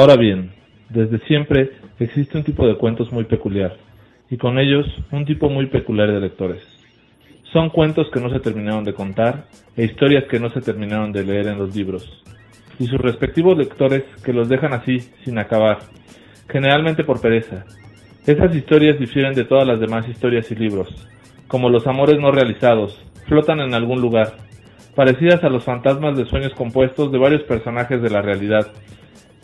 Ahora bien, desde siempre existe un tipo de cuentos muy peculiar, y con ellos un tipo muy peculiar de lectores. Son cuentos que no se terminaron de contar e historias que no se terminaron de leer en los libros, y sus respectivos lectores que los dejan así, sin acabar, generalmente por pereza. Esas historias difieren de todas las demás historias y libros, como los amores no realizados, flotan en algún lugar, parecidas a los fantasmas de sueños compuestos de varios personajes de la realidad.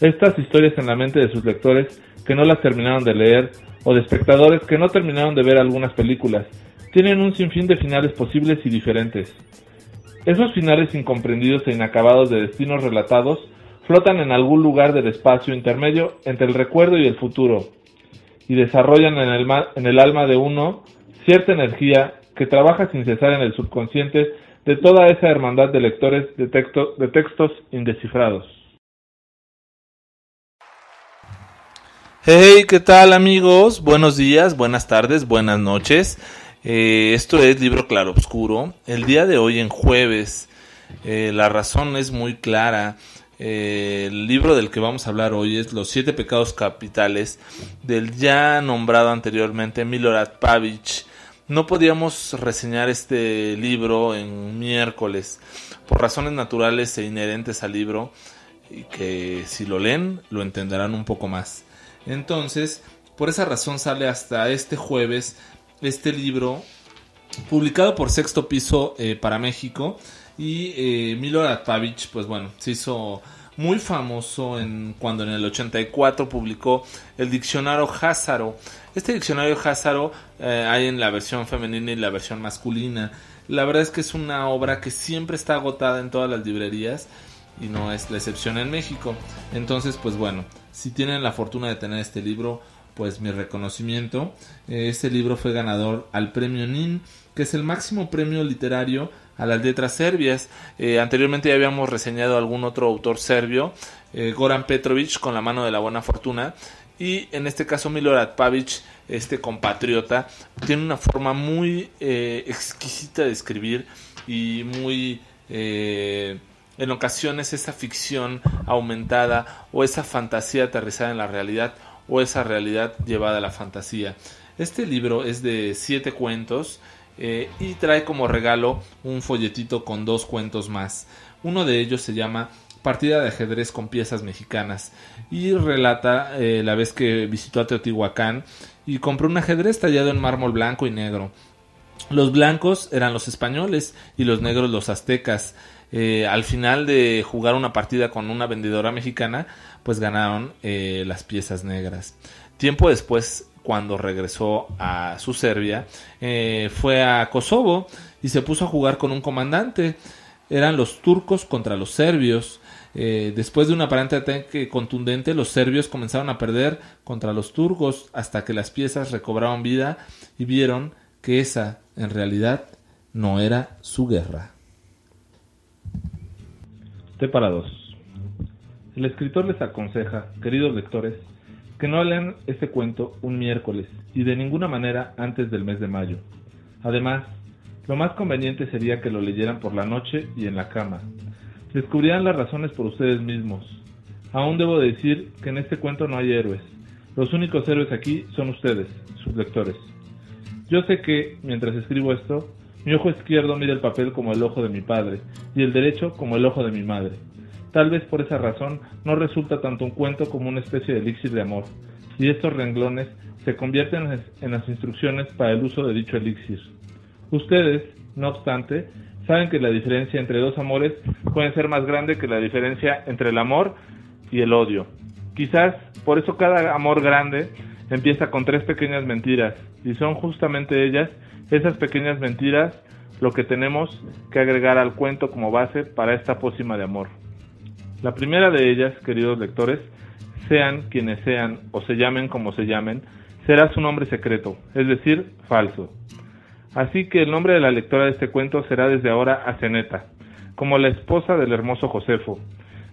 Estas historias en la mente de sus lectores que no las terminaron de leer o de espectadores que no terminaron de ver algunas películas, tienen un sinfín de finales posibles y diferentes. Esos finales incomprendidos e inacabados de destinos relatados flotan en algún lugar del espacio intermedio entre el recuerdo y el futuro, y desarrollan en el, alma de uno cierta energía que trabaja sin cesar en el subconsciente de toda esa hermandad de lectores de, de textos indescifrados. Hey, ¿qué tal amigos? Buenos días, buenas tardes, buenas noches. Eh, esto es Libro Claro Oscuro. El día de hoy, en jueves, eh, la razón es muy clara. Eh, el libro del que vamos a hablar hoy es Los siete pecados capitales del ya nombrado anteriormente Milorad Pavich. No podíamos reseñar este libro en miércoles por razones naturales e inherentes al libro y que si lo leen lo entenderán un poco más. Entonces, por esa razón sale hasta este jueves este libro publicado por Sexto Piso eh, para México y eh, Milorad Pavich, pues bueno, se hizo muy famoso en, cuando en el 84 publicó el diccionario Házaro. Este diccionario Házaro eh, hay en la versión femenina y la versión masculina. La verdad es que es una obra que siempre está agotada en todas las librerías y no es la excepción en México. Entonces, pues bueno, si tienen la fortuna de tener este libro, pues mi reconocimiento. Eh, este libro fue ganador al premio NIN, que es el máximo premio literario a las letras serbias. Eh, anteriormente ya habíamos reseñado algún otro autor serbio, eh, Goran Petrovic, con la mano de la buena fortuna. Y en este caso Milorad Pavic, este compatriota, tiene una forma muy exquisita de escribir y muy en ocasiones esa ficción aumentada o esa fantasía aterrizada en la realidad o esa realidad llevada a la fantasía. Este libro es de siete cuentos eh, y trae como regalo un folletito con dos cuentos más. Uno de ellos se llama Partida de ajedrez con piezas mexicanas y relata eh, la vez que visitó a Teotihuacán y compró un ajedrez tallado en mármol blanco y negro. Los blancos eran los españoles y los negros los aztecas. Eh, al final de jugar una partida con una vendedora mexicana, pues ganaron eh, las piezas negras. Tiempo después, cuando regresó a su Serbia, eh, fue a Kosovo y se puso a jugar con un comandante. Eran los turcos contra los serbios. después de un aparente ataque contundente, los serbios comenzaron a perder contra los turcos hasta que las piezas recobraron vida y vieron que esa, en realidad, no era su guerra. T para dos. El escritor les aconseja, queridos lectores, que no lean este cuento un miércoles y de ninguna manera antes del mes de mayo. Además, lo más conveniente sería que lo leyeran por la noche y en la cama. Descubrirán las razones por ustedes mismos. Aún debo decir que en este cuento no hay héroes. Los únicos héroes aquí son ustedes, sus lectores. Yo sé que, mientras escribo esto, mi ojo izquierdo mira el papel como el ojo de mi padre y el derecho como el ojo de mi madre. Tal vez por esa razón no resulta tanto un cuento como una especie de elixir de amor, y estos renglones se convierten en las instrucciones para el uso de dicho elixir. Ustedes, no obstante, saben que la diferencia entre dos amores puede ser más grande que la diferencia entre el amor y el odio. Quizás por eso cada amor grande empieza con tres pequeñas mentiras, y son justamente ellas esas pequeñas mentiras lo que tenemos que agregar al cuento como base para esta pócima de amor. La primera de ellas, queridos lectores, sean quienes sean o se llamen como se llamen, será su nombre secreto, es decir, falso. Así que el nombre de la lectora de este cuento será desde ahora Aceneta, como la esposa del hermoso Josefo,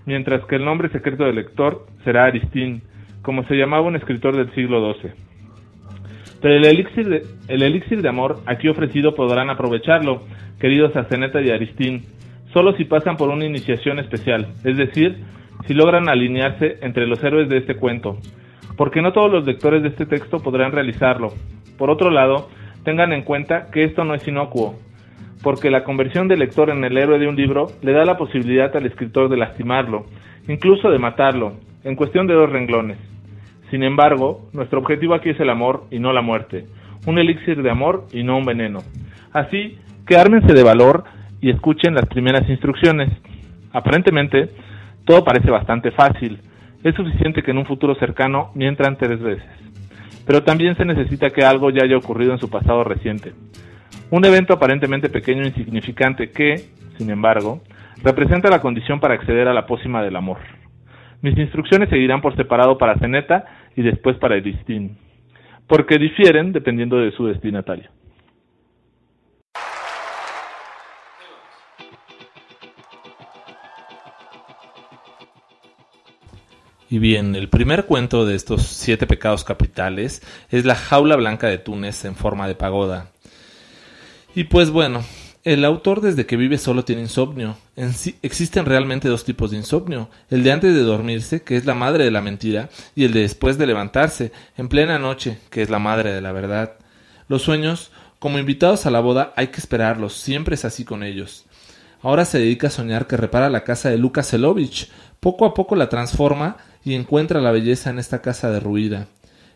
mientras que el nombre secreto del lector será Aristín, como se llamaba un escritor del siglo XII. Pero el elixir, de, el elixir de amor aquí ofrecido podrán aprovecharlo, queridos Aceneta y Aristín, solo si pasan por una iniciación especial, es decir, si logran alinearse entre los héroes de este cuento, porque no todos los lectores de este texto podrán realizarlo. Por otro lado, tengan en cuenta que esto no es inocuo, porque la conversión del lector en el héroe de un libro le da la posibilidad al escritor de lastimarlo, incluso de matarlo, en cuestión de dos renglones. Sin embargo, nuestro objetivo aquí es el amor y no la muerte, un elixir de amor y no un veneno. Así que ármense de valor y escuchen las primeras instrucciones. Aparentemente, todo parece bastante fácil. Es suficiente que en un futuro cercano mientan tres veces. Pero también se necesita que algo ya haya ocurrido en su pasado reciente. Un evento aparentemente pequeño e insignificante que, sin embargo, representa la condición para acceder a la pócima del amor. Mis instrucciones seguirán por separado para Ceneta y después para Edistín, porque difieren dependiendo de su destinatario. Y bien, el primer cuento de estos siete pecados capitales es la jaula blanca de Túnez en forma de pagoda. Y pues bueno, el autor desde que vive solo tiene insomnio. En sí, existen realmente dos tipos de insomnio, el de antes de dormirse, que es la madre de la mentira, y el de después de levantarse, en plena noche, que es la madre de la verdad. Los sueños, como invitados a la boda, hay que esperarlos, siempre es así con ellos. Ahora se dedica a soñar que repara la casa de Lucas Selovich, poco a poco la transforma y encuentra la belleza en esta casa derruida.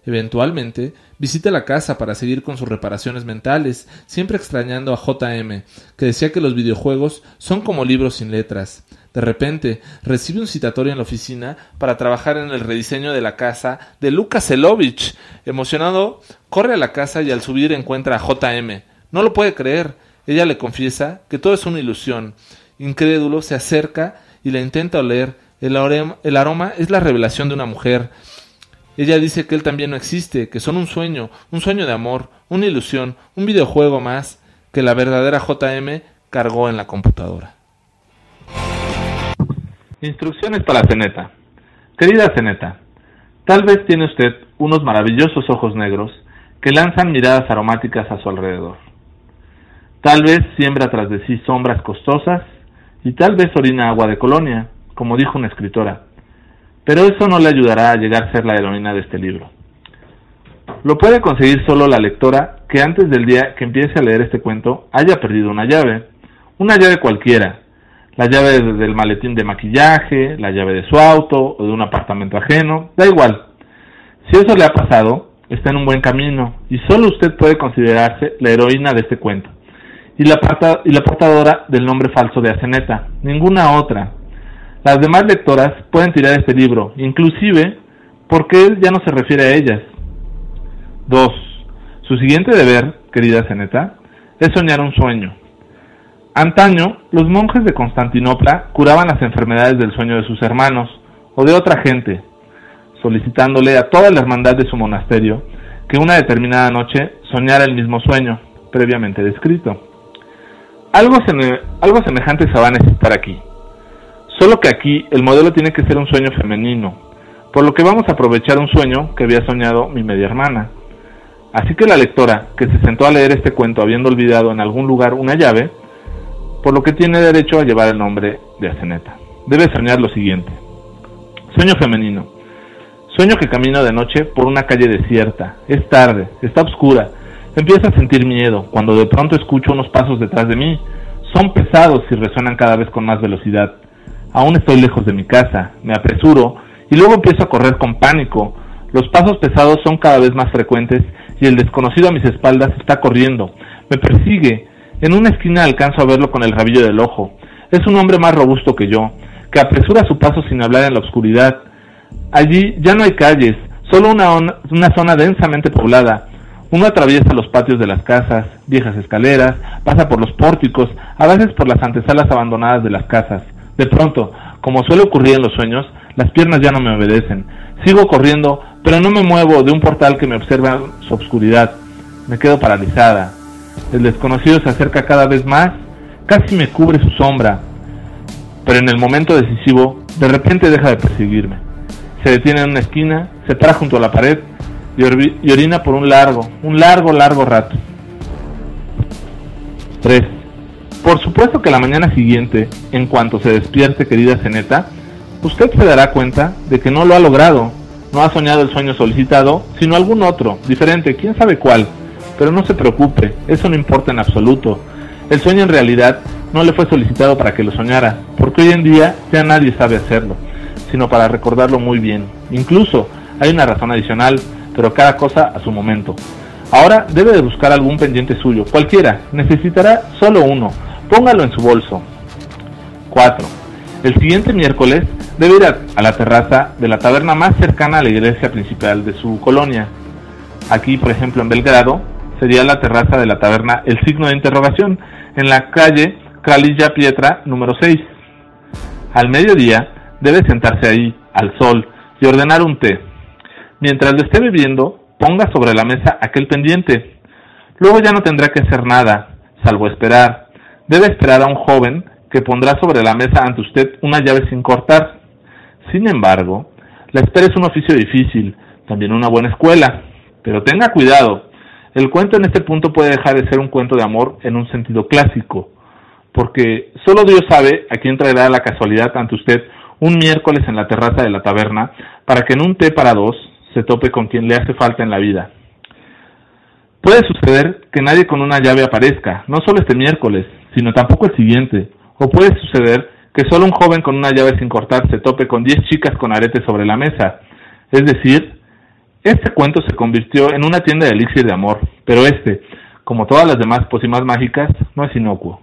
Eventualmente, visita la casa para seguir con sus reparaciones mentales, siempre extrañando a JM, que decía que los videojuegos son como libros sin letras. De repente, recibe un citatorio en la oficina para trabajar en el rediseño de la casa de Lucas Selovich. Emocionado, corre a la casa y al subir encuentra a JM. No lo puede creer. Ella le confiesa que todo es una ilusión. Incrédulo, se acerca y la intenta oler, el aroma, es la revelación de una mujer. Ella dice que él también no existe, que son un sueño, un sueño de amor, una ilusión, un videojuego más que la verdadera JM cargó en la computadora. Instrucciones para Ceneta. Querida Ceneta, tal vez tiene usted unos maravillosos ojos negros que lanzan miradas aromáticas a su alrededor. Tal vez siembra tras de sí sombras costosas y tal vez orina agua de colonia como dijo una escritora, pero eso no le ayudará a llegar a ser la heroína de este libro. Lo puede conseguir solo la lectora que antes del día que empiece a leer este cuento haya perdido una llave, una llave cualquiera, la llave del maletín de maquillaje, la llave de su auto o de un apartamento ajeno, da igual. Si eso le ha pasado, está en un buen camino y solo usted puede considerarse la heroína de este cuento. Y la, portadora del nombre falso de Aceneta, ninguna otra, las demás lectoras pueden tirar este libro, inclusive porque él ya no se refiere a ellas. 2. Su siguiente deber, querida Ceneta, es soñar un sueño. Antaño, los monjes de Constantinopla curaban las enfermedades del sueño de sus hermanos o de otra gente, solicitándole a toda la hermandad de su monasterio que una determinada noche soñara el mismo sueño, previamente descrito. Algo, algo semejante se va a necesitar aquí. Solo que aquí el modelo tiene que ser un sueño femenino, por lo que vamos a aprovechar un sueño que había soñado mi media hermana. Así que la lectora, que se sentó a leer este cuento habiendo olvidado en algún lugar una llave, por lo que tiene derecho a llevar el nombre de Aceneta. Debe soñar lo siguiente. Sueño femenino. Sueño que camino de noche por una calle desierta. Es tarde, está oscura. Empiezo a sentir miedo cuando de pronto escucho unos pasos detrás de mí. Son pesados y resuenan cada vez con más velocidad. Aún estoy lejos de mi casa, me apresuro y luego empiezo a correr con pánico. Los pasos pesados son cada vez más frecuentes y el desconocido a mis espaldas está corriendo. Me persigue. En una esquina alcanzo a verlo con el rabillo del ojo. Es un hombre más robusto que yo, que apresura su paso sin hablar en la oscuridad. Allí ya no hay calles, solo una, una zona densamente poblada. Uno atraviesa los patios de las casas, viejas escaleras, pasa por los pórticos, a veces por las antesalas abandonadas de las casas. De pronto, como suele ocurrir en los sueños, las piernas ya no me obedecen. Sigo corriendo, pero no me muevo de un portal que me observa su obscuridad. Me quedo paralizada. El desconocido se acerca cada vez más, casi me cubre su sombra. Pero en el momento decisivo, de repente deja de perseguirme. Se detiene en una esquina, se para junto a la pared y orina por un largo, un largo, largo rato. 3. Por supuesto que la mañana siguiente, en cuanto se despierte, querida Ceneta, usted se dará cuenta de que no lo ha logrado. No ha soñado el sueño solicitado, sino algún otro, diferente, quién sabe cuál. Pero no se preocupe, eso no importa en absoluto. El sueño en realidad no le fue solicitado para que lo soñara, porque hoy en día ya nadie sabe hacerlo, sino para recordarlo muy bien. Incluso hay una razón adicional, pero cada cosa a su momento. Ahora debe de buscar algún pendiente suyo, cualquiera, necesitará solo uno, póngalo en su bolso. 4. El siguiente miércoles debe ir a, la terraza de la taberna más cercana a la iglesia principal de su colonia. Aquí, por ejemplo, en Belgrado, sería la terraza de la taberna El Signo de Interrogación, en la calle Kralilla Pietra número 6. Al mediodía debe sentarse ahí, al sol, y ordenar un té. Mientras lo esté bebiendo, ponga sobre la mesa aquel pendiente. Luego ya no tendrá que hacer nada, salvo esperar. Debe esperar a un joven que pondrá sobre la mesa ante usted una llave sin cortar. Sin embargo, la espera es un oficio difícil, también una buena escuela. Pero tenga cuidado, el cuento en este punto puede dejar de ser un cuento de amor en un sentido clásico, porque solo Dios sabe a quién traerá la casualidad ante usted un miércoles en la terraza de la taberna para que en un té para dos se tope con quien le hace falta en la vida. Puede suceder que nadie con una llave aparezca, no solo este miércoles, sino tampoco el siguiente, o puede suceder que solo un joven con una llave sin cortar se tope con diez chicas con aretes sobre la mesa. Es decir, este cuento se convirtió en una tienda de elixir de amor, pero este, como todas las demás pócimas mágicas, no es inocuo.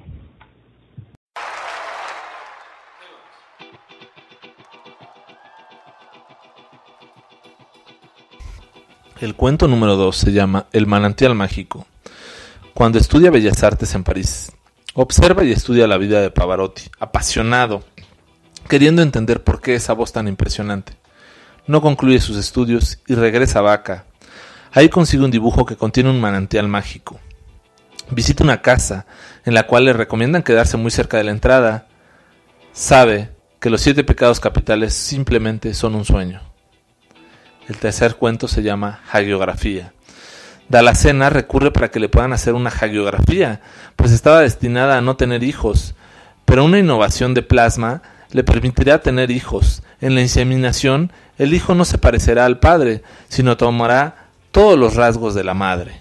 El cuento número 2 se llama El manantial mágico. Cuando estudia Bellas Artes en París, observa y estudia la vida de Pavarotti, apasionado, queriendo entender por qué esa voz tan impresionante. No concluye sus estudios y regresa a Vaca. Ahí consigue un dibujo que contiene un manantial mágico. Visita una casa en la cual le recomiendan quedarse muy cerca de la entrada. Sabe que los siete pecados capitales simplemente son un sueño. El tercer cuento se llama Hagiografía. Dalacena recurre para que le puedan hacer una hagiografía, pues estaba destinada a no tener hijos, pero una innovación de plasma le permitirá tener hijos. En la inseminación, el hijo no se parecerá al padre, sino tomará todos los rasgos de la madre.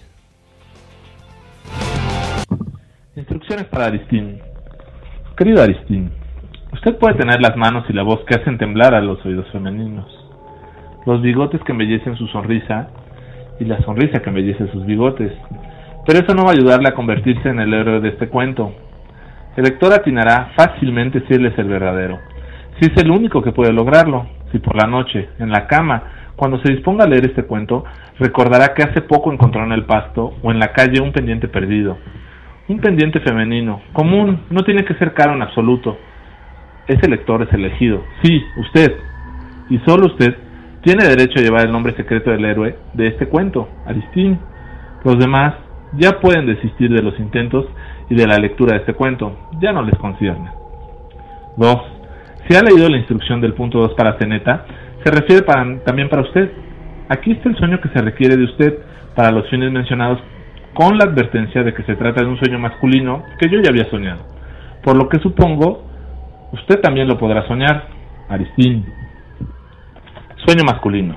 Instrucciones para Aristín. Querido Aristín, usted puede tener las manos y la voz que hacen temblar a los oídos femeninos los bigotes que embellecen su sonrisa y la sonrisa que embellece sus bigotes. Pero eso no va a ayudarle a convertirse en el héroe de este cuento. El lector atinará fácilmente si él es el verdadero, si es el único que puede lograrlo, si por la noche, en la cama, cuando se disponga a leer este cuento, recordará que hace poco encontró en el pasto o en la calle un pendiente perdido. Un pendiente femenino, común, no tiene que ser caro en absoluto. Ese lector es elegido, sí, usted, y solo usted tiene derecho a llevar el nombre secreto del héroe de este cuento, Aristín. Los demás ya pueden desistir de los intentos y de la lectura de este cuento, ya no les concierne. 2. Si ha leído la instrucción del punto 2 para Ceneta, se refiere también para usted. Aquí está el sueño que se requiere de usted para los fines mencionados con la advertencia de que se trata de un sueño masculino que yo ya había soñado. Por lo que supongo, usted también lo podrá soñar, Aristín. Sueño masculino.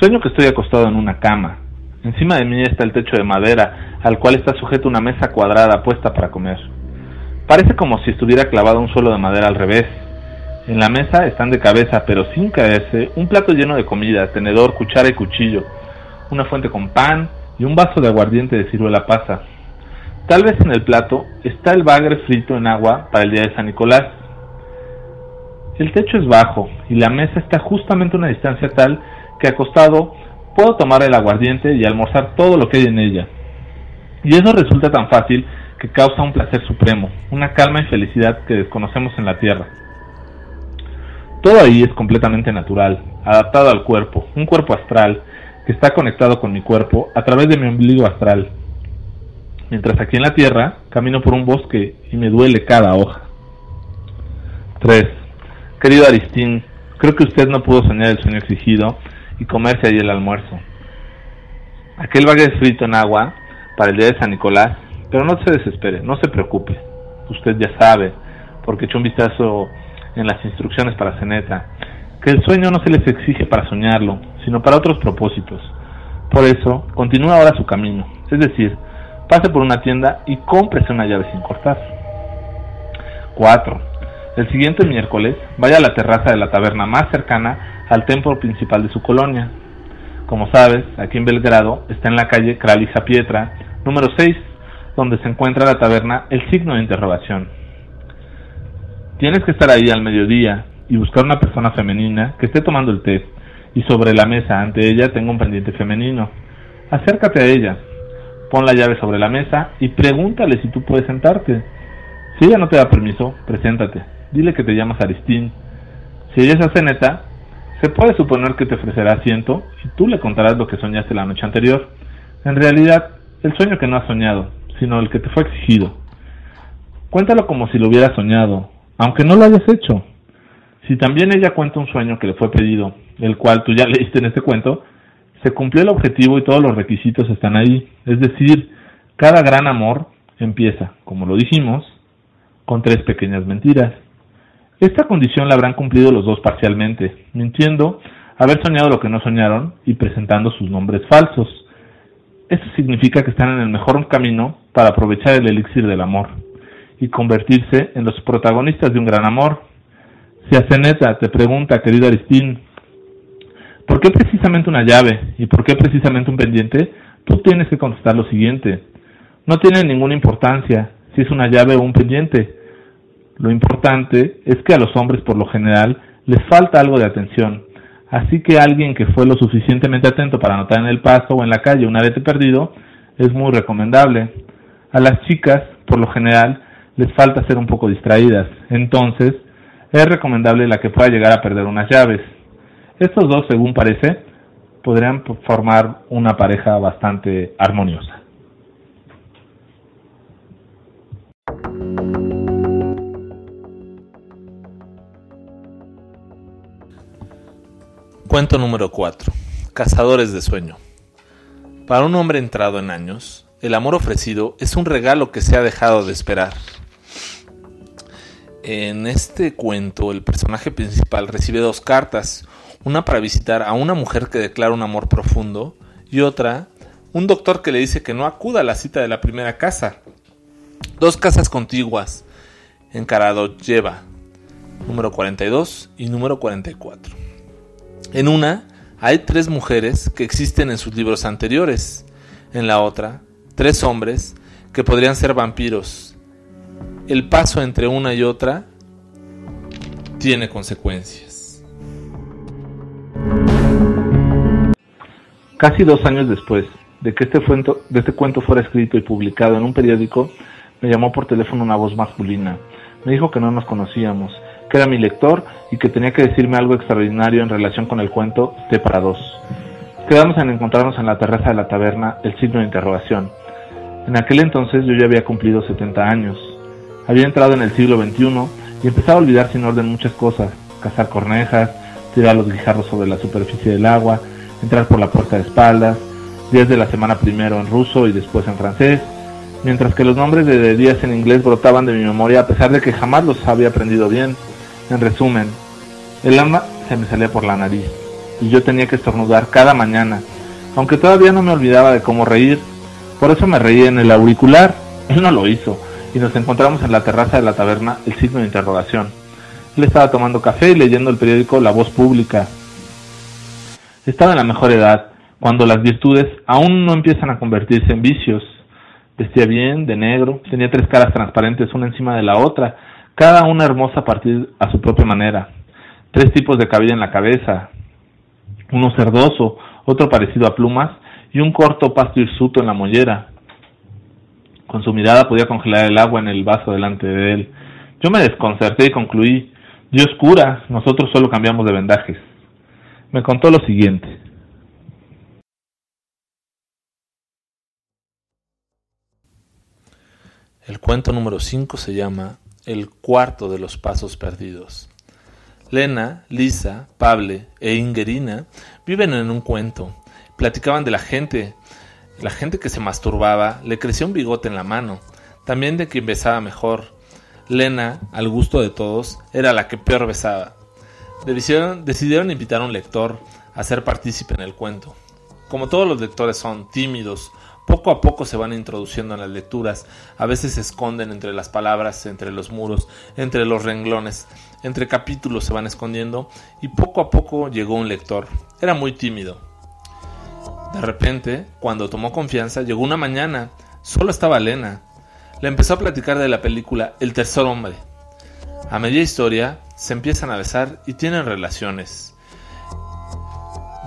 Sueño que estoy acostado en una cama. Encima de mí está el techo de madera, al cual está sujeta una mesa cuadrada puesta para comer. Parece como si estuviera clavado un suelo de madera al revés. En la mesa están de cabeza, pero sin caerse, un plato lleno de comida, tenedor, cuchara y cuchillo, una fuente con pan y un vaso de aguardiente de ciruela pasa. Tal vez en el plato está el bagre frito en agua para el día de San Nicolás. El techo es bajo y la mesa está justamente a una distancia tal que acostado puedo tomar el aguardiente y almorzar todo lo que hay en ella. Y eso resulta tan fácil que causa un placer supremo, una calma y felicidad que desconocemos en la tierra. Todo ahí es completamente natural, adaptado al cuerpo, un cuerpo astral que está conectado con mi cuerpo a través de mi ombligo astral. Mientras aquí en la tierra camino por un bosque y me duele cada hoja. 3. Querido Aristín, creo que usted no pudo soñar el sueño exigido y comerse ahí el almuerzo. Aquel baguette frito en agua para el día de San Nicolás, pero no se desespere, no se preocupe. Usted ya sabe, porque echó un vistazo en las instrucciones para Ceneta, que el sueño no se les exige para soñarlo, sino para otros propósitos. Por eso, continúa ahora su camino, es decir, pase por una tienda y cómprese una llave sin cortar. 4. El siguiente miércoles, vaya a la terraza de la taberna más cercana al templo principal de su colonia. Como sabes, aquí en Belgrado está en la calle Kralija Pietra, número 6, donde se encuentra la taberna El Signo de Interrogación. Tienes que estar ahí al mediodía y buscar una persona femenina que esté tomando el té y sobre la mesa ante ella tenga un pendiente femenino. Acércate a ella, pon la llave sobre la mesa y pregúntale si tú puedes sentarte. Si ella no te da permiso, preséntate. Dile que te llamas Aristín. Si ella es neta, se puede suponer que te ofrecerá asiento y tú le contarás lo que soñaste la noche anterior. En realidad, el sueño que no has soñado, sino el que te fue exigido. Cuéntalo como si lo hubieras soñado, aunque no lo hayas hecho. Si también ella cuenta un sueño que le fue pedido, el cual tú ya leíste en este cuento, se cumplió el objetivo y todos los requisitos están ahí. Es decir, cada gran amor empieza, como lo dijimos, con tres pequeñas mentiras. Esta condición la habrán cumplido los dos parcialmente, mintiendo, haber soñado lo que no soñaron y presentando sus nombres falsos. Esto significa que están en el mejor camino para aprovechar el elixir del amor y convertirse en los protagonistas de un gran amor. Si Aceneta te pregunta, querido Aristín, ¿por qué precisamente una llave y por qué precisamente un pendiente? Tú tienes que contestar lo siguiente. No tiene ninguna importancia si es una llave o un pendiente. Lo importante es que a los hombres por lo general les falta algo de atención. Así que alguien que fue lo suficientemente atento para notar en el paso o en la calle un arete perdido es muy recomendable. A las chicas, por lo general, les falta ser un poco distraídas. Entonces, es recomendable la que pueda llegar a perder unas llaves. Estos dos, según parece, podrían formar una pareja bastante armoniosa. Cuento número 4. Cazadores de sueño. Para un hombre entrado en años, el amor ofrecido es un regalo que se ha dejado de esperar. En este cuento, el personaje principal recibe dos cartas, una para visitar a una mujer que declara un amor profundo y otra, un doctor que le dice que no acuda a la cita de la primera casa. Dos casas contiguas, encarado lleva, número 42 y número 44. En una hay tres mujeres que existen en sus libros anteriores, en la otra, tres hombres que podrían ser vampiros el paso entre una y otra tiene consecuencias. Casi dos años después de que este, cuento, de este cuento fuera escrito y publicado en un periódico, me llamó por teléfono una voz masculina. Me dijo que no nos conocíamos, era mi lector y que tenía que decirme algo extraordinario en relación con el cuento T para dos. Quedamos en encontrarnos en la terraza de la taberna, el signo de interrogación. En aquel entonces yo ya había cumplido 70 años. Había entrado en el siglo XXI y empezaba a olvidar sin orden muchas cosas, cazar cornejas, tirar los guijarros sobre la superficie del agua, entrar por la puerta de espaldas, días de la semana primero en ruso y después en francés, mientras que los nombres de días en inglés brotaban de mi memoria a pesar de que jamás los había aprendido bien. En resumen, el alma se me salía por la nariz y yo tenía que estornudar cada mañana, aunque todavía no me olvidaba de cómo reír. Por eso me reí en el auricular. Él no lo hizo y nos encontramos en la terraza de la taberna El signo de interrogación. Él estaba tomando café y leyendo el periódico La Voz Pública. Estaba en la mejor edad, cuando las virtudes aún no empiezan a convertirse en vicios. Vestía bien, de negro, tenía tres caras transparentes una encima de la otra, cada una hermosa a partir a su propia manera. Tres tipos de cabello en la cabeza, uno cerdoso, otro parecido a plumas y un corto pasto hirsuto en la mollera. Con su mirada podía congelar el agua en el vaso delante de él. Yo me desconcerté y concluí, Dios cura, nosotros solo cambiamos de vendajes. Me contó lo siguiente. El cuento número 5 se llama El cuarto de los pasos perdidos. Lena, Lisa, Pable e Ingerina viven en un cuento. Platicaban de la gente la gente que se masturbaba le crecía un bigote en la mano, también de quien besaba mejor. Lena, al gusto de todos, era la que peor besaba. Decidieron, decidieron invitar a un lector a ser partícipe en el cuento. Como todos los lectores son tímidos, poco a poco se van introduciendo en las lecturas, a veces se esconden entre las palabras, entre los muros, entre los renglones, entre capítulos se van escondiendo y poco a poco llegó un lector. Era muy tímido. De repente, cuando tomó confianza, llegó una mañana, solo estaba Lena. Le empezó a platicar de la película El tercer hombre. A media historia, se empiezan a besar y tienen relaciones.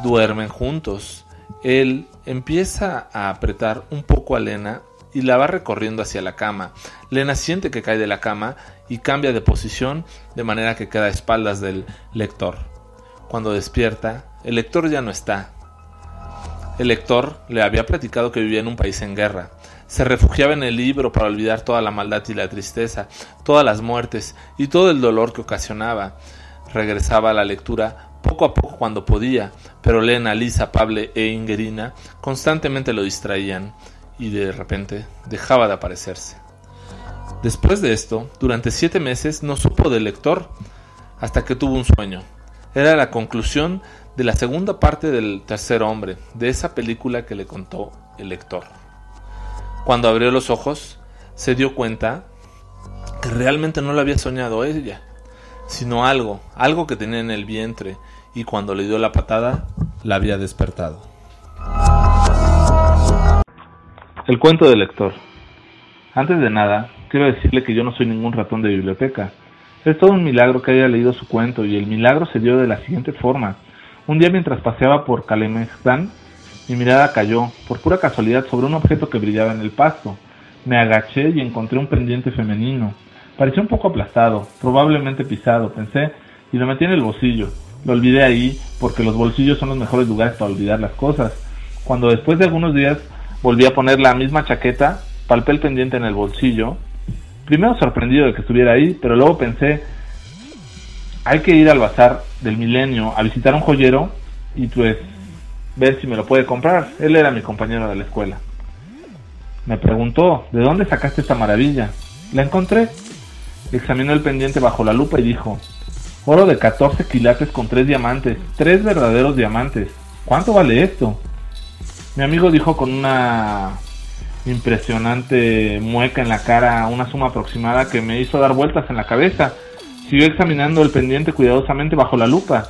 Duermen juntos. Él empieza a apretar un poco a Lena y la va recorriendo hacia la cama. Lena siente que cae de la cama y cambia de posición de manera que queda a espaldas del lector. Cuando despierta, el lector ya no está. El lector le había platicado que vivía en un país en guerra. Se refugiaba en el libro para olvidar toda la maldad y la tristeza, todas las muertes y todo el dolor que ocasionaba. Regresaba a la lectura poco a poco cuando podía, pero Lena, Lisa, Pable e Ingerina constantemente lo distraían y de repente dejaba de aparecerse. Después de esto, durante siete meses no supo del lector hasta que tuvo un sueño. Era la conclusión de la segunda parte del tercer hombre, de esa película que le contó el lector. Cuando abrió los ojos, se dio cuenta que realmente no lo había soñado ella, sino algo, algo que tenía en el vientre, y cuando le dio la patada, la había despertado. El cuento del lector. Antes de nada, quiero decirle que yo no soy ningún ratón de biblioteca. Es todo un milagro que haya leído su cuento y el milagro se dio de la siguiente forma. Un día mientras paseaba por Kalemestán, mi mirada cayó, por pura casualidad, sobre un objeto que brillaba en el pasto. Me agaché y encontré un pendiente femenino. Parecía un poco aplastado, probablemente pisado, pensé, y lo metí en el bolsillo. Lo olvidé ahí porque los bolsillos son los mejores lugares para olvidar las cosas. Cuando después de algunos días volví a poner la misma chaqueta, palpé el pendiente en el bolsillo. Primero sorprendido de que estuviera ahí, pero luego pensé, hay que ir al bazar del milenio a visitar un joyero y pues ver si me lo puede comprar. Él era mi compañero de la escuela. Me preguntó, ¿de dónde sacaste esta maravilla? La encontré. Examinó el pendiente bajo la lupa y dijo, oro de 14 quilates con tres diamantes, tres verdaderos diamantes. ¿Cuánto vale esto? Mi amigo dijo con una impresionante mueca en la cara una suma aproximada que me hizo dar vueltas en la cabeza. Siguió examinando el pendiente cuidadosamente bajo la lupa.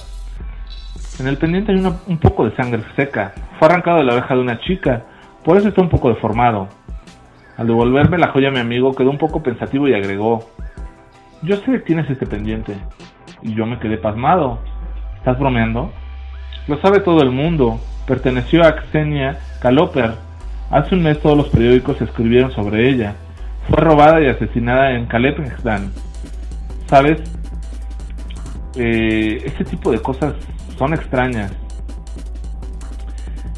En el pendiente hay un poco de sangre seca. Fue arrancado de la oreja de una chica, por eso está un poco deformado. Al devolverme la joya a mi amigo quedó un poco pensativo y agregó, yo sé que tienes este pendiente. Y yo me quedé pasmado. ¿Estás bromeando? Lo sabe todo el mundo. Perteneció a Xenia Kaloper. Hace un mes todos los periódicos escribieron sobre ella. Fue robada y asesinada en Kalepenstan. ¿Sabes? Eh, este tipo de cosas son extrañas.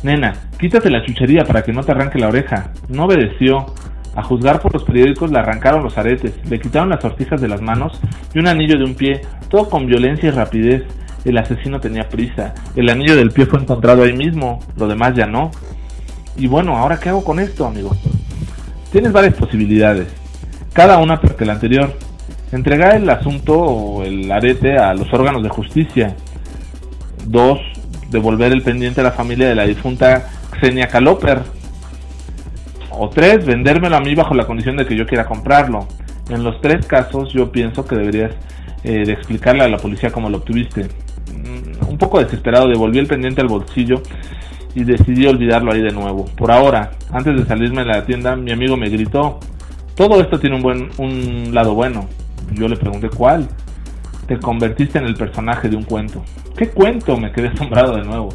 Nena, quítate la chuchería para que no te arranque la oreja. No obedeció. A juzgar por los periódicos le arrancaron los aretes, le quitaron las sortijas de las manos y un anillo de un pie, todo con violencia y rapidez. El asesino tenía prisa. El anillo del pie fue encontrado ahí mismo, lo demás ya no. Y bueno, ¿ahora qué hago con esto, amigo? Tienes varias posibilidades, cada una peor que la anterior. Entregar el asunto o el arete a los órganos de justicia. Dos, devolver el pendiente a la familia de la difunta Xenia Caloper, o tres, vendérmelo a mí bajo la condición de que yo quiera comprarlo. En los tres casos yo pienso que deberías eh, de explicarle a la policía cómo lo obtuviste. Mm, un poco desesperado devolví el pendiente al bolsillo y decidí olvidarlo ahí de nuevo. Por ahora, antes de salirme de la tienda, mi amigo me gritó, todo esto tiene un, buen, un lado bueno. Yo le pregunté cuál. Te convertiste en el personaje de un cuento. ¿Qué cuento? Me quedé asombrado de nuevo.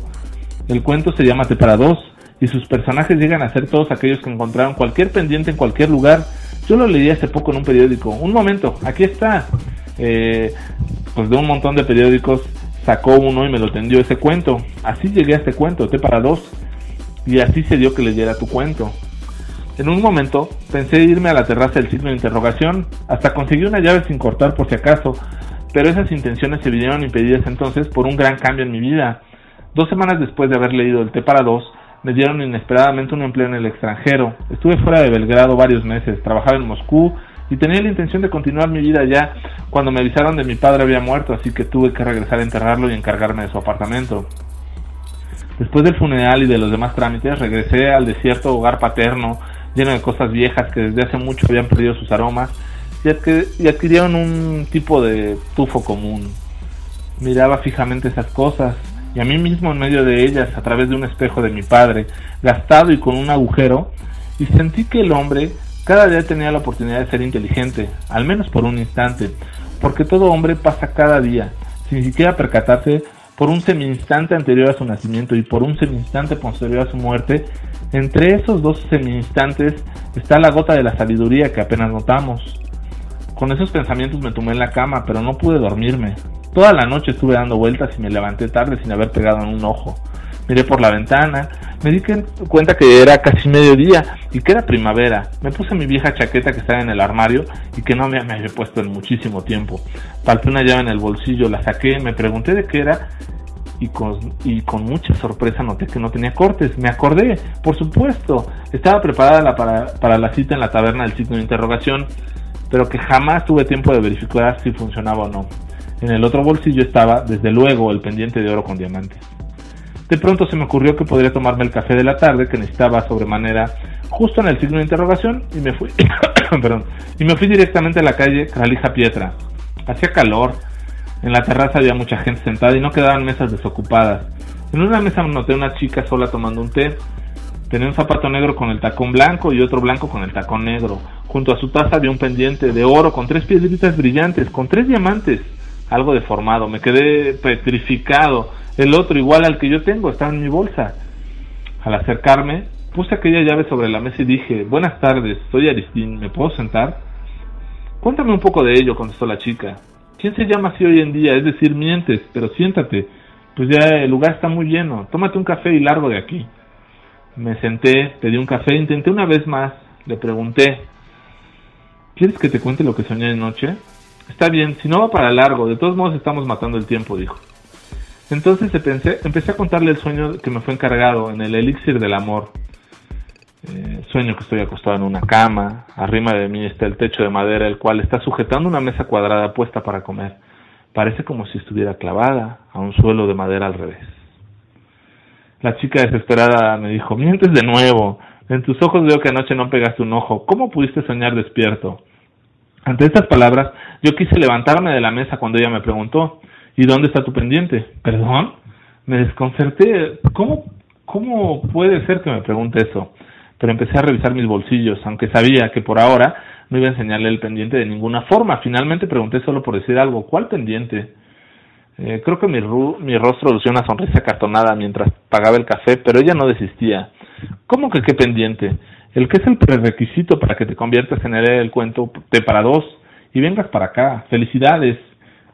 El cuento se llama Te para dos y sus personajes llegan a ser todos aquellos que encontraron cualquier pendiente en cualquier lugar. Yo lo leí hace poco en un periódico. Un momento, aquí está. Eh, pues de un montón de periódicos sacó uno y me lo tendió ese cuento. Así llegué a este cuento, T para dos. Y así se dio que leyera tu cuento. En un momento pensé irme a la terraza del signo de interrogación, hasta conseguí una llave sin cortar por si acaso, pero esas intenciones se vinieron impedidas entonces por un gran cambio en mi vida. Dos semanas después de haber leído el T para dos, me dieron inesperadamente un empleo en el extranjero. Estuve fuera de Belgrado varios meses, trabajaba en Moscú y tenía la intención de continuar mi vida allá cuando me avisaron de mi padre había muerto, así que tuve que regresar a enterrarlo y encargarme de su apartamento. Después del funeral y de los demás trámites, regresé al desierto hogar paterno, lleno de cosas viejas que desde hace mucho habían perdido sus aromas y, adquirieron un tipo de tufo común. Miraba fijamente esas cosas y a mí mismo en medio de ellas, a través de un espejo de mi padre, gastado y con un agujero, y sentí que el hombre cada día tenía la oportunidad de ser inteligente, al menos por un instante, porque todo hombre pasa cada día, sin siquiera percatarse por un semi-instante anterior a su nacimiento y por un semi-instante posterior a su muerte, entre esos dos semi-instantes está la gota de la sabiduría que apenas notamos. Con esos pensamientos me tomé en la cama, pero no pude dormirme. Toda la noche estuve dando vueltas y me levanté tarde sin haber pegado en un ojo. Miré por la ventana, me di cuenta que era casi mediodía y que era primavera. Me puse mi vieja chaqueta que estaba en el armario y que no me, había puesto en muchísimo tiempo. Palpé una llave en el bolsillo, la saqué, me pregunté de qué era y con, mucha sorpresa noté que no tenía cortes. Me acordé, por supuesto. Estaba preparada para, para la cita en la taberna del signo de interrogación, pero que jamás tuve tiempo de verificar si funcionaba o no. En el otro bolsillo estaba, desde luego, el pendiente de oro con diamantes. De pronto se me ocurrió que podría tomarme el café de la tarde que necesitaba sobremanera justo en el signo de interrogación y me fui, perdón, y me fui directamente a la calle Calija Pietra. Hacía calor, en la terraza había mucha gente sentada y no quedaban mesas desocupadas. En una mesa noté una chica sola tomando un té. Tenía un zapato negro con el tacón blanco y otro blanco con el tacón negro. Junto a su taza había un pendiente de oro con tres piedritas brillantes, con tres diamantes algo deformado, me quedé petrificado. El otro, igual al que yo tengo, estaba en mi bolsa. Al acercarme, puse aquella llave sobre la mesa y dije, buenas tardes, soy Aristín, ¿me puedo sentar? Cuéntame un poco de ello, contestó la chica. ¿Quién se llama así hoy en día? Es decir, mientes, pero siéntate, pues ya el lugar está muy lleno, tómate un café y largo de aquí. Me senté, pedí un café, intenté una vez más, le pregunté, ¿quieres que te cuente lo que soñé anoche? Está bien, si no va para largo, de todos modos estamos matando el tiempo, dijo. Entonces empecé, empecé a contarle el sueño que me fue encargado en el elixir del amor. Eh, sueño que estoy acostado en una cama, arriba de mí está el techo de madera, el cual está sujetando una mesa cuadrada puesta para comer. Parece como si estuviera clavada a un suelo de madera al revés. La chica desesperada me dijo, mientes de nuevo, en tus ojos veo que anoche no pegaste un ojo, ¿cómo pudiste soñar despierto? Ante estas palabras, yo quise levantarme de la mesa cuando ella me preguntó, ¿y dónde está tu pendiente? ¿Perdón? Me desconcerté. ¿Cómo, cómo puede ser que me pregunte eso? Pero empecé a revisar mis bolsillos, aunque sabía que por ahora no iba a enseñarle el pendiente de ninguna forma. Finalmente pregunté solo por decir algo. ¿Cuál pendiente? Eh, creo que mi, mi rostro lució una sonrisa cartonada mientras pagaba el café, pero ella no desistía. ¿Cómo que qué pendiente? el que es el prerequisito para que te conviertas en el cuento de para dos y vengas para acá. Felicidades.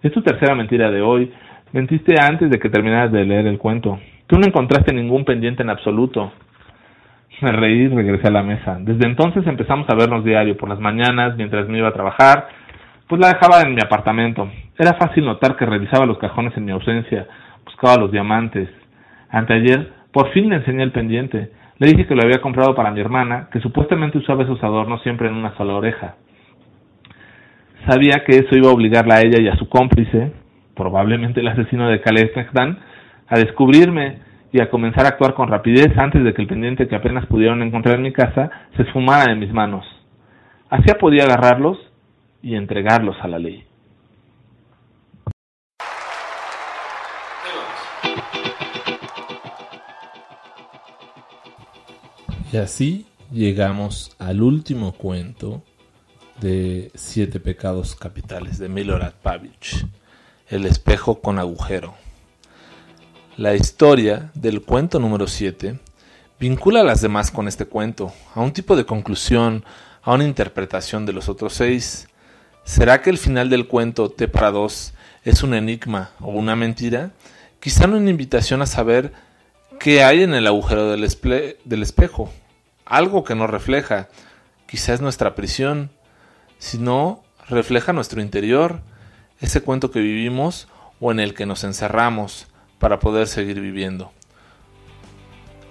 Es tu tercera mentira de hoy. Mentiste antes de que terminaras de leer el cuento. Tú no encontraste ningún pendiente en absoluto. Me reí y regresé a la mesa. Desde entonces empezamos a vernos diario por las mañanas mientras me iba a trabajar. Pues la dejaba en mi apartamento. Era fácil notar que revisaba los cajones en mi ausencia, buscaba los diamantes. Anteayer, por fin le enseñé el pendiente. Le dije que lo había comprado para mi hermana, que supuestamente usaba esos adornos siempre en una sola oreja. Sabía que eso iba a obligarla a ella y a su cómplice, probablemente el asesino de Calais a descubrirme y a comenzar a actuar con rapidez antes de que el pendiente que apenas pudieron encontrar en mi casa se esfumara en mis manos. Así podía agarrarlos y entregarlos a la ley. Y así llegamos al último cuento de Siete Pecados Capitales de Milorad Pavich, El espejo con agujero. La historia del cuento número 7 vincula a las demás con este cuento, a un tipo de conclusión, a una interpretación de los otros seis. ¿Será que el final del cuento T para es un enigma o una mentira? Quizá una invitación a saber qué hay en el agujero del, del espejo, algo que nos refleja, quizás nuestra prisión, sino refleja nuestro interior, ese cuento que vivimos o en el que nos encerramos para poder seguir viviendo.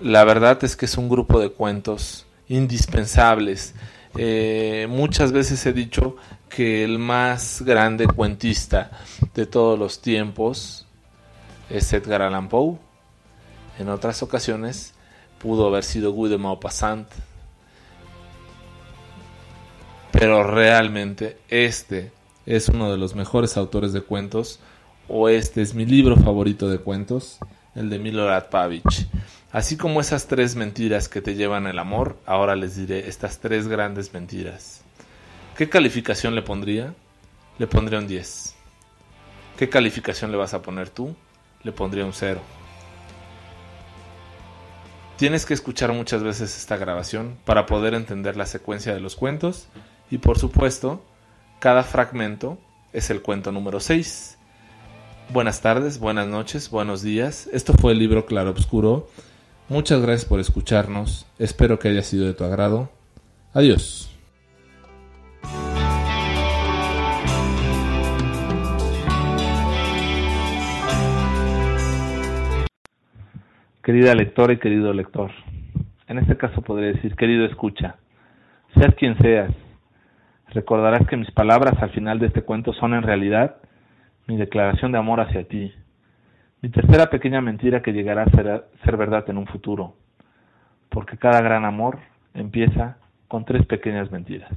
La verdad es que es un grupo de cuentos indispensables Eh, muchas veces he dicho que el más grande cuentista de todos los tiempos es Edgar Allan Poe. En otras ocasiones pudo haber sido Guy de Maupassant. Pero realmente este es uno de los mejores autores de cuentos o este es mi libro favorito de cuentos, el de Milorad Pavich. Así como esas tres mentiras que te llevan al amor, ahora les diré estas tres grandes mentiras. ¿Qué calificación le pondría? Le pondría un 10. ¿Qué calificación le vas a poner tú? Le pondría un 0. Tienes que escuchar muchas veces esta grabación para poder entender la secuencia de los cuentos y por supuesto, cada fragmento es el cuento número 6. Buenas tardes, buenas noches, buenos días. Esto fue el libro Claro Obscuro Muchas gracias por escucharnos. Espero que haya sido de tu agrado. Adiós. Querida lectora y querido lector, en este caso podría decir, querido escucha, seas quien seas, recordarás que mis palabras al final de este cuento son en realidad mi declaración de amor hacia ti, mi tercera pequeña mentira que llegará a ser, ser verdad en un futuro, porque cada gran amor empieza con tres pequeñas mentiras.